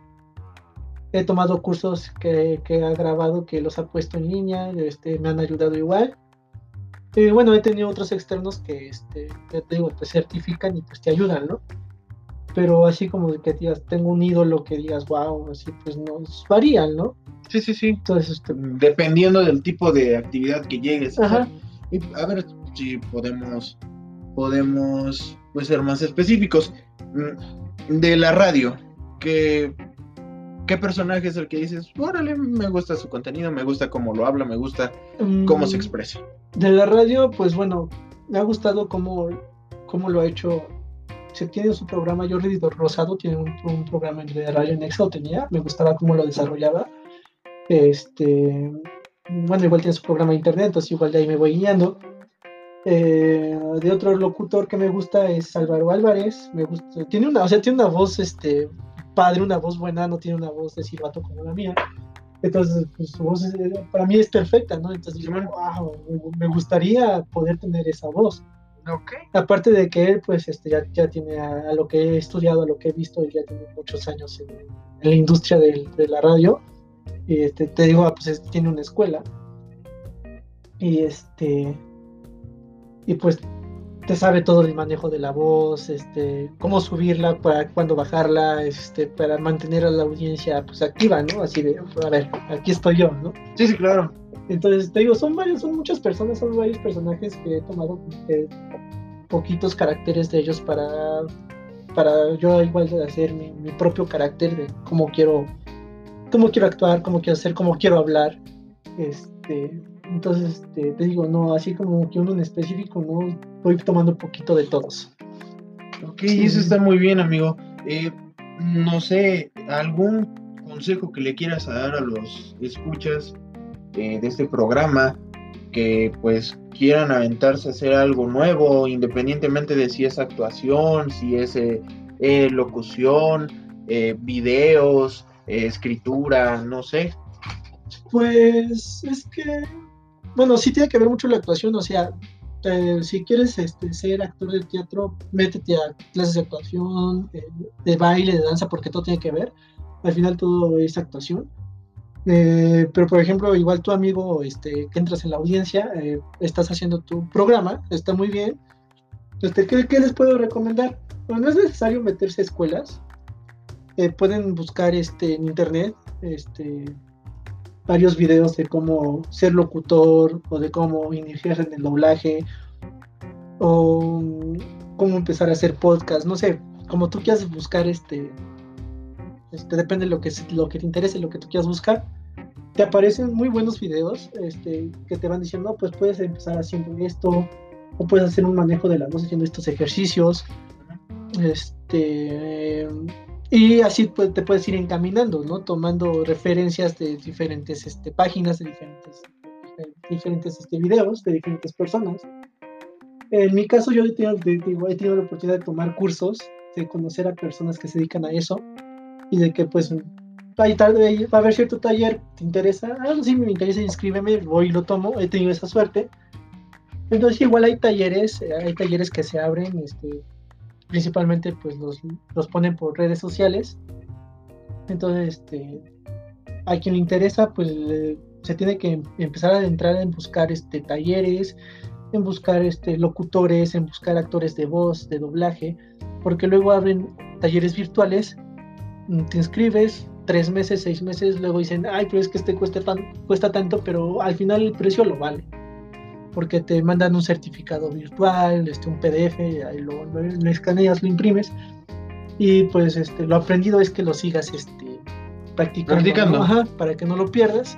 He tomado cursos que, que ha grabado, que los ha puesto en línea, este, me han ayudado igual. Y bueno, he tenido otros externos que, este, ya te digo, te certifican y pues te ayudan, ¿no? Pero así como que digas, tengo un ídolo que digas, wow, así pues no, varían, ¿no? Sí, sí, sí. Entonces, este, Dependiendo del tipo de actividad que llegues. Ajá. hacer. Y a ver si podemos, podemos pues, ser más específicos. Mm, De la radio, ¿qué, ¿qué personaje es el que dices, órale, me gusta su contenido, me gusta cómo lo habla, me gusta cómo se mm, expresa? De la radio, pues bueno, me ha gustado cómo, cómo lo ha hecho. Se tiene su programa, Jordi Rosado tiene un, un programa de radio en Excel, tenía, me gustaba cómo lo desarrollaba. Este, bueno, igual tiene su programa de internet, entonces igual de ahí me voy guiando. Eh, de otro locutor que me gusta es Álvaro Álvarez, me gusta, tiene una, o sea, tiene una voz, este, padre, una voz buena, no tiene una voz de silbato como la mía. Entonces, pues, su voz es- para mí es perfecta, ¿no? Entonces, Simón. wow, me- gustaría poder tener esa voz. Ok. Aparte de que él, pues, este, ya, ya tiene a, a lo que he estudiado, a lo que he visto, él ya tiene muchos años en, en la industria del- de la radio. Y este, te digo, ah, pues es- tiene una escuela. Y este. Y pues te sabe todo el manejo de la voz, este, cómo subirla, para cuándo bajarla, este, para mantener a la audiencia pues activa, ¿no? Así de, a ver, aquí estoy yo, ¿no? Sí, sí, claro. Entonces, te digo, son varios, son muchas personas, son varios personajes que he tomado eh, poquitos caracteres de ellos para, para yo igual hacer mi, mi propio carácter de cómo quiero, cómo quiero actuar, cómo quiero hacer, cómo quiero hablar. Este, entonces, este, te digo, no, así como que uno en específico, no, voy tomando un poquito de todos. Ok, Sí. eso está muy bien, amigo. Eh, no sé, algún consejo que le quieras dar a los escuchas eh, de este programa que pues quieran aventarse a hacer algo nuevo, independientemente de si es actuación, si es eh, eh, locución, eh, videos, eh, escritura, no sé. Pues es que, bueno, sí tiene que ver mucho la actuación, o sea, eh, si quieres este, ser actor de teatro, métete a clases de actuación, eh, de baile, de danza, porque todo tiene que ver. Al final todo es actuación. Eh, pero por ejemplo, igual tu amigo este, que entras en la audiencia, estás haciendo tu programa, está muy bien. Este, ¿qué, les puedo recomendar? No es necesario meterse a escuelas. Pueden buscar este, en internet este, varios videos de cómo ser locutor o de cómo iniciarse en el doblaje o cómo empezar a hacer podcast, no sé, como tú quieras buscar este, este depende de lo que, lo que te interese, lo que tú quieras buscar, te aparecen muy buenos videos este, que te van diciendo, "No, pues puedes empezar haciendo esto, o puedes hacer un manejo de la voz haciendo estos ejercicios, este, y así pues, te puedes ir encaminando, ¿no? Tomando referencias de diferentes este, páginas, de diferentes, de diferentes este, videos, de diferentes personas. En mi caso, yo he tenido, de- digo, he tenido la oportunidad de tomar cursos, de conocer a personas que se dedican a eso, y de que pues hay tal, va a haber cierto taller, ¿te interesa? Ah, sí, me interesa, inscríbeme, voy y lo tomo, he tenido esa suerte. Entonces igual hay talleres, eh, hay talleres que se abren, este, principalmente pues los, los ponen por redes sociales. Entonces, este, a quien le interesa, pues se tiene que em- empezar a entrar en buscar este, talleres, en buscar este, locutores, en buscar actores de voz, de doblaje, porque luego abren talleres virtuales, mm, te inscribes, tres meses, seis meses, luego dicen, ay, pero es que este cuesta, tan, cuesta tanto, pero al final el precio lo vale. Porque te mandan un certificado virtual, este, un PDF, ahí lo, lo, escaneas, lo imprimes. Y pues este, lo aprendido es que lo sigas este, practicando, para que no lo pierdas.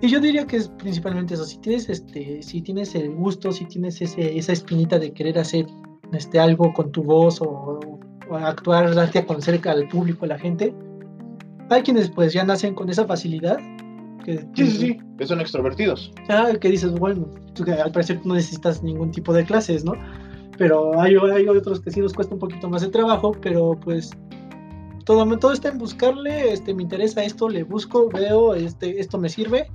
Y yo diría que es principalmente eso. Si tienes, este, si tienes el gusto, si tienes ese, esa espinita de querer hacer este, algo con tu voz o, o actuar, darte a conocer al público, a la gente, hay quienes pues ya nacen con esa facilidad. Que, sí, sí, sí, que son extrovertidos. Ah, que dices, bueno, al parecer no necesitas ningún tipo de clases, ¿no? Pero hay, hay otros que sí nos cuesta un poquito más de trabajo, pero pues todo, todo está en buscarle, este, me interesa esto, le busco, veo, este, esto me sirve,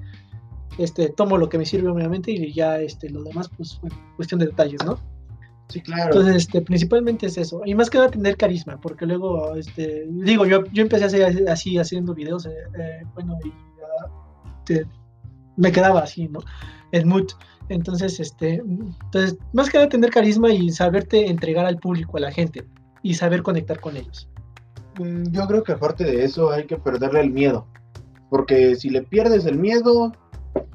este, tomo lo que me sirve obviamente y ya este, lo demás, pues, bueno, cuestión de detalles, ¿no? Sí, claro. Entonces, este, principalmente es eso. Y más que nada tener carisma, porque luego, este, digo, yo, yo empecé hacer así haciendo videos, eh, eh, bueno, y me quedaba así, ¿no? En mood. Entonces, este, entonces, más que nada tener carisma y saberte entregar al público, a la gente, y saber conectar con ellos. Mm, yo creo que aparte de eso hay que perderle el miedo. Porque si le pierdes el miedo,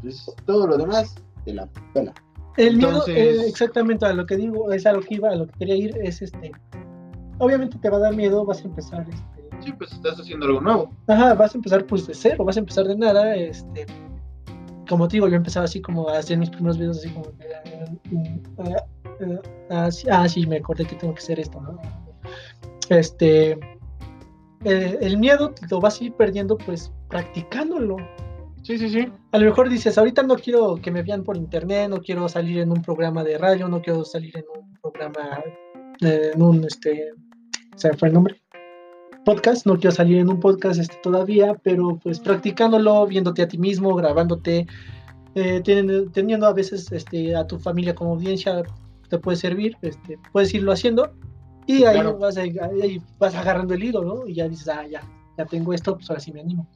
pues todo lo demás te la pela. El miedo, eh, exactamente a lo que digo, es a lo que iba, a lo que quería ir, es este. Obviamente te va a dar miedo, vas a empezar. Este, sí, pues estás haciendo algo nuevo. Ajá, vas a empezar pues de cero, vas a empezar de nada. Este, como te digo, yo empezaba así como a hacer mis primeros videos, así como. Uh, ah, sí, me acordé que tengo que hacer esto, ¿no? Este. el miedo lo vas a ir perdiendo pues practicándolo Sí, sí, sí. A lo mejor dices, ahorita no quiero que me vean por internet, no quiero salir en un programa de radio, no quiero salir en un programa, eh, en un, este, ¿se fue el nombre? Podcast, no quiero salir en un podcast este, todavía, pero pues practicándolo, viéndote a ti mismo, grabándote, eh, teniendo, a veces este, a tu familia como audiencia, te puede servir, este, puedes irlo haciendo y ahí, vas, ahí vas agarrando el hilo, ¿no? Y ya dices, ah, ya, ya tengo esto, pues ahora sí me animo.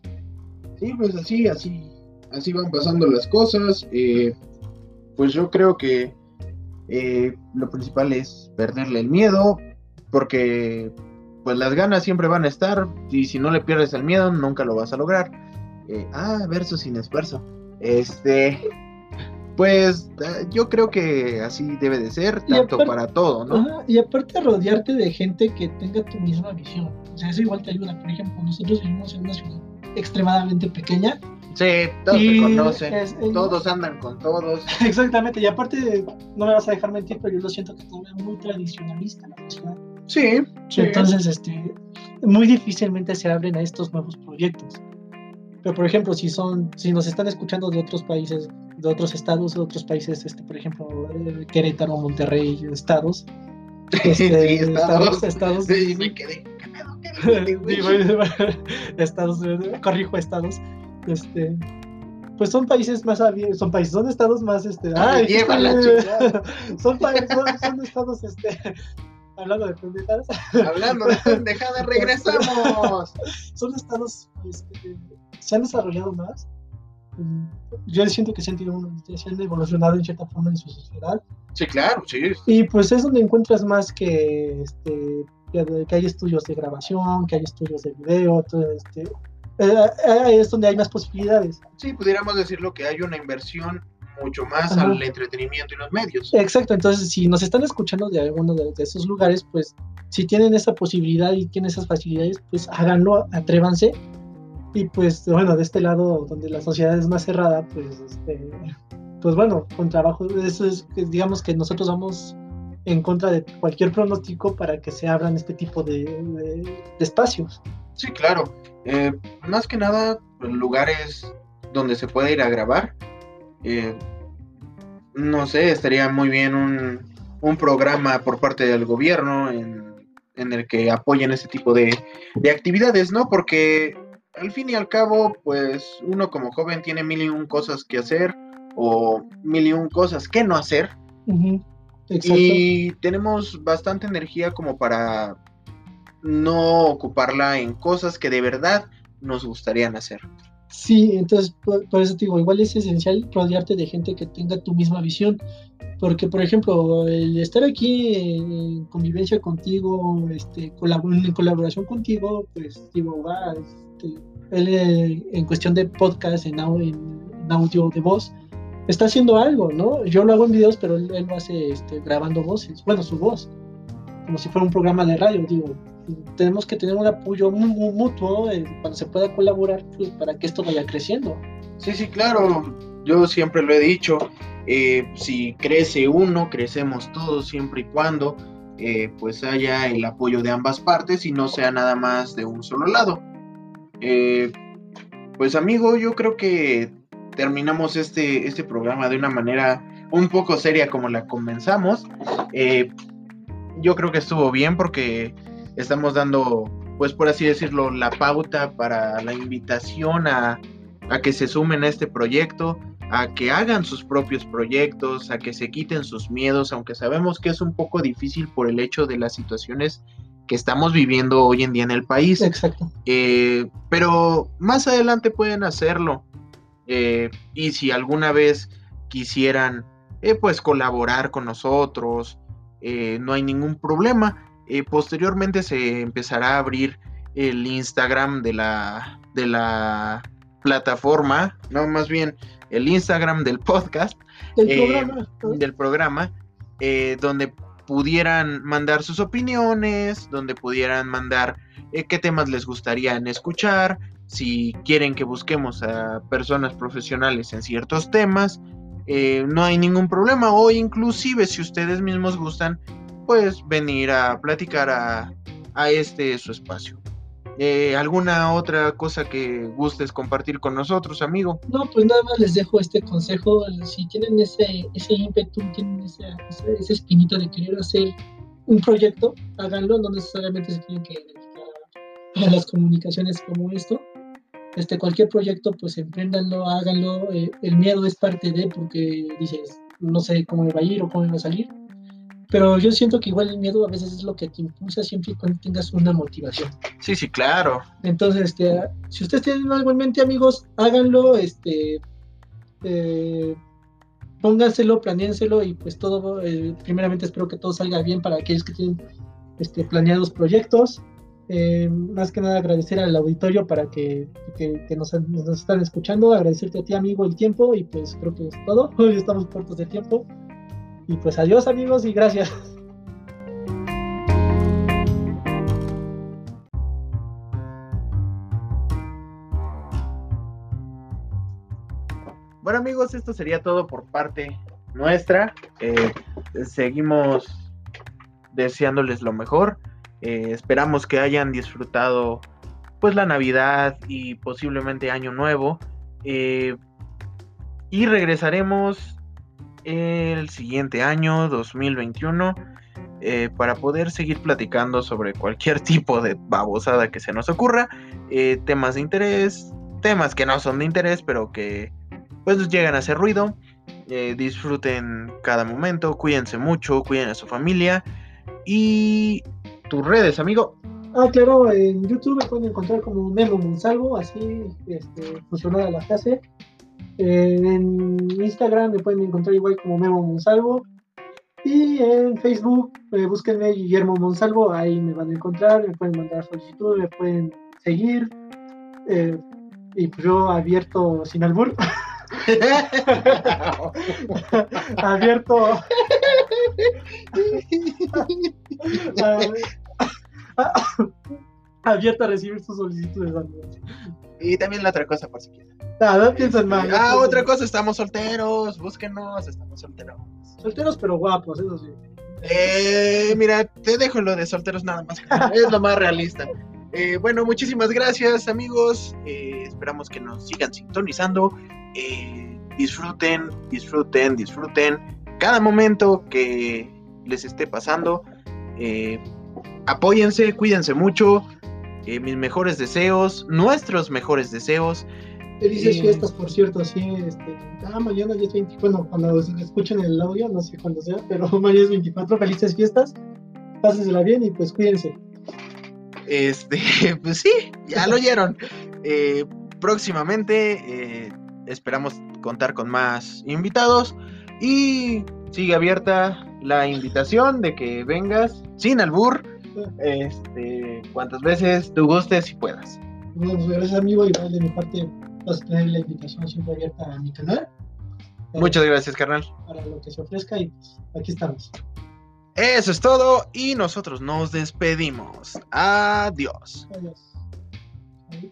Sí, pues así, así, así van pasando las cosas. Eh, pues yo creo que eh, lo principal es perderle el miedo, porque pues las ganas siempre van a estar, y si no le pierdes el miedo, nunca lo vas a lograr. Eh, ah, verso sin esfuerzo. Este, pues yo creo que así debe de ser, tanto para todo, ¿no? y aparte rodearte de gente que tenga tu misma visión. O sea, eso igual te ayuda. Por ejemplo, nosotros vivimos en una ciudad extremadamente pequeña. Sí, todos se conocen, todos andan con todos. [LAUGHS] Exactamente, y aparte, no me vas a dejar mentir, pero yo lo siento que todavía es muy tradicionalista la ciudad. Sí, Entonces, este, muy difícilmente se abren a estos nuevos proyectos. Pero, por ejemplo, si son, si nos están escuchando de otros países, de otros estados, de otros países, este, por ejemplo, eh, Querétaro, Monterrey, estados. [LAUGHS] Este, sí, estados, estados. Sí, me quedé estados, corrijo estados, este, pues son países más abiertos, son países, son estados más, este, ay, [LAUGHS] son, países, son, estados, este, hablando de pendejadas. Hablando de pendejadas, regresamos. [LAUGHS] son estados, este, se han desarrollado más. Mm, yo siento que se han, se han evolucionado en cierta forma en su sociedad. Sí, claro, sí. Y pues es donde encuentras más que este, que, hay estudios de grabación, que hay estudios de video, todo este, eh, eh, es donde hay más posibilidades. Sí, pudiéramos decirlo que hay una inversión mucho más al entretenimiento y los medios. Exacto, entonces si nos están escuchando de alguno de, esos lugares, pues si tienen esa posibilidad y tienen esas facilidades, pues háganlo, atrévanse. Y pues bueno, de este lado donde la sociedad es más cerrada, pues este, pues bueno, con trabajo, eso es, digamos que nosotros vamos en contra de cualquier pronóstico para que se abran este tipo de, espacios. Sí, claro. Eh, más que nada, lugares donde se puede ir a grabar. Eh, no sé, estaría muy bien un, un, programa por parte del gobierno en, en el que apoyen ese tipo de, de, actividades, ¿no? Porque al fin y al cabo, pues uno como joven tiene mil y un cosas que hacer o mil y un cosas que no hacer. Y tenemos bastante energía como para no ocuparla en cosas que de verdad nos gustarían hacer. Sí, entonces por, eso te digo, igual es esencial rodearte de gente que tenga tu misma visión, Porque, por ejemplo, el estar aquí en convivencia contigo, este, en colaboración contigo, pues digo, va, este, él eh, en cuestión de podcast, en, en, audio de voz, está haciendo algo, ¿no? Yo lo hago en videos, pero él, lo hace este, grabando voces, bueno, su voz, como si fuera un programa de radio, digo. Tenemos que tener un apoyo mutuo eh, cuando se pueda colaborar pues, para que esto vaya creciendo. Sí, sí, claro. Yo siempre lo he dicho. Eh, si crece uno, crecemos todos siempre y cuando eh, pues haya el apoyo de ambas partes y no sea nada más de un solo lado. Eh, pues amigo, yo creo que terminamos este, este programa de una manera un poco seria como la comenzamos. yo creo que estuvo bien porque estamos dando, pues por así decirlo, la pauta para la invitación a, a que se sumen a este proyecto a que hagan sus propios proyectos, a que se quiten sus miedos, aunque sabemos que es un poco difícil por el hecho de las situaciones que estamos viviendo hoy en día en el país. Exacto. Eh, pero más adelante pueden hacerlo. Eh, y si alguna vez quisieran, eh, pues colaborar con nosotros, no hay ningún problema. Posteriormente se empezará a abrir el Instagram de la, de la plataforma, no, más bien el Instagram del podcast, del eh, programa, del programa eh, donde pudieran mandar sus opiniones, donde pudieran mandar eh, qué temas les gustaría escuchar, si quieren que busquemos a personas profesionales en ciertos temas, no hay ningún problema, o inclusive si ustedes mismos gustan, pues venir a platicar a, a este su espacio. Eh, ¿Alguna otra cosa que gustes compartir con nosotros, amigo? No, pues nada más les dejo este consejo. Si tienen ese, ese ímpetu, tienen ese, ese, espinito de querer hacer un proyecto, háganlo. No necesariamente se tienen que dedicar a las comunicaciones como esto. Este, cualquier proyecto, pues empréndanlo, háganlo. Eh, el miedo es parte de, porque dices, no sé cómo me va a ir o cómo me va a salir pero yo siento que igual el miedo a veces es lo que te impulsa siempre y cuando tengas una motivación. Sí, sí, claro. Entonces, este, si ustedes tienen algo en mente, amigos, háganlo, este, eh, pónganselo, planéenselo y pues todo, eh, primeramente espero que todo salga bien para aquellos que tienen este, planeados proyectos. Eh, más que nada agradecer al auditorio para que, que, nos, nos, están escuchando, agradecerte a ti amigo el tiempo y pues creo que es todo, [LAUGHS] hoy estamos cortos de tiempo. Y pues adiós amigos y gracias. Bueno amigos, esto sería todo por parte nuestra. Eh, seguimos deseándoles lo mejor. Eh, esperamos que hayan disfrutado pues la Navidad y posiblemente Año Nuevo. Eh, y regresaremos el siguiente año, 2021, eh, para poder seguir platicando sobre cualquier [LAUGHS] tipo de babosada que se nos ocurra, eh, temas de interés, temas que no son de interés, pero que pues llegan a hacer ruido. Eh, disfruten cada momento, cuídense mucho, cuiden a su familia y tus redes, amigo. Ah, claro, en YouTube pueden encontrar como Memo Monsalvo, así este, funcionada la clase en Instagram me pueden encontrar igual como Memo Monsalvo. Y en Facebook, eh, búsquenme Guillermo Monsalvo, ahí me van a encontrar, me pueden mandar solicitud, me pueden seguir. Eh, y pues yo abierto sin albur. [LAUGHS] abierto. [LAUGHS] [LAUGHS] abierto a recibir sus solicitudes. Y también la otra cosa, por si quieren. Ah, no piensan mal. Ah, otra cosa, estamos solteros, búsquenos, estamos solteros. Solteros pero guapos, eso sí. Eh, mira, te dejo lo de solteros nada más. [LAUGHS] es lo más realista. Eh, bueno, muchísimas gracias amigos. Eh, esperamos que nos sigan sintonizando. Eh, disfruten, disfruten, disfruten cada momento que les esté pasando. apóyense, cuídense mucho. Mis mejores deseos, nuestros mejores deseos. Felices fiestas, por cierto, sí, este, ah, mañana ya es 20, bueno, cuando escuchen el audio, no sé cuándo sea, pero [LAUGHS] mañana es 24, felices fiestas, pásensela bien y pues cuídense. Este, [LAUGHS] pues sí, ya lo oyeron. Eh, próximamente eh, esperamos contar con más invitados y sigue abierta la invitación de que vengas sin albur, este, cuantas veces tú gustes y puedas. Bueno, pues, gracias amigo, igual de mi parte vas a tener la invitación siempre abierta a mi canal. Para- Muchas gracias, carnal. Para lo que se ofrezca y pues aquí estamos. Eso es todo y nosotros nos despedimos. Adiós. Adiós. Adiós.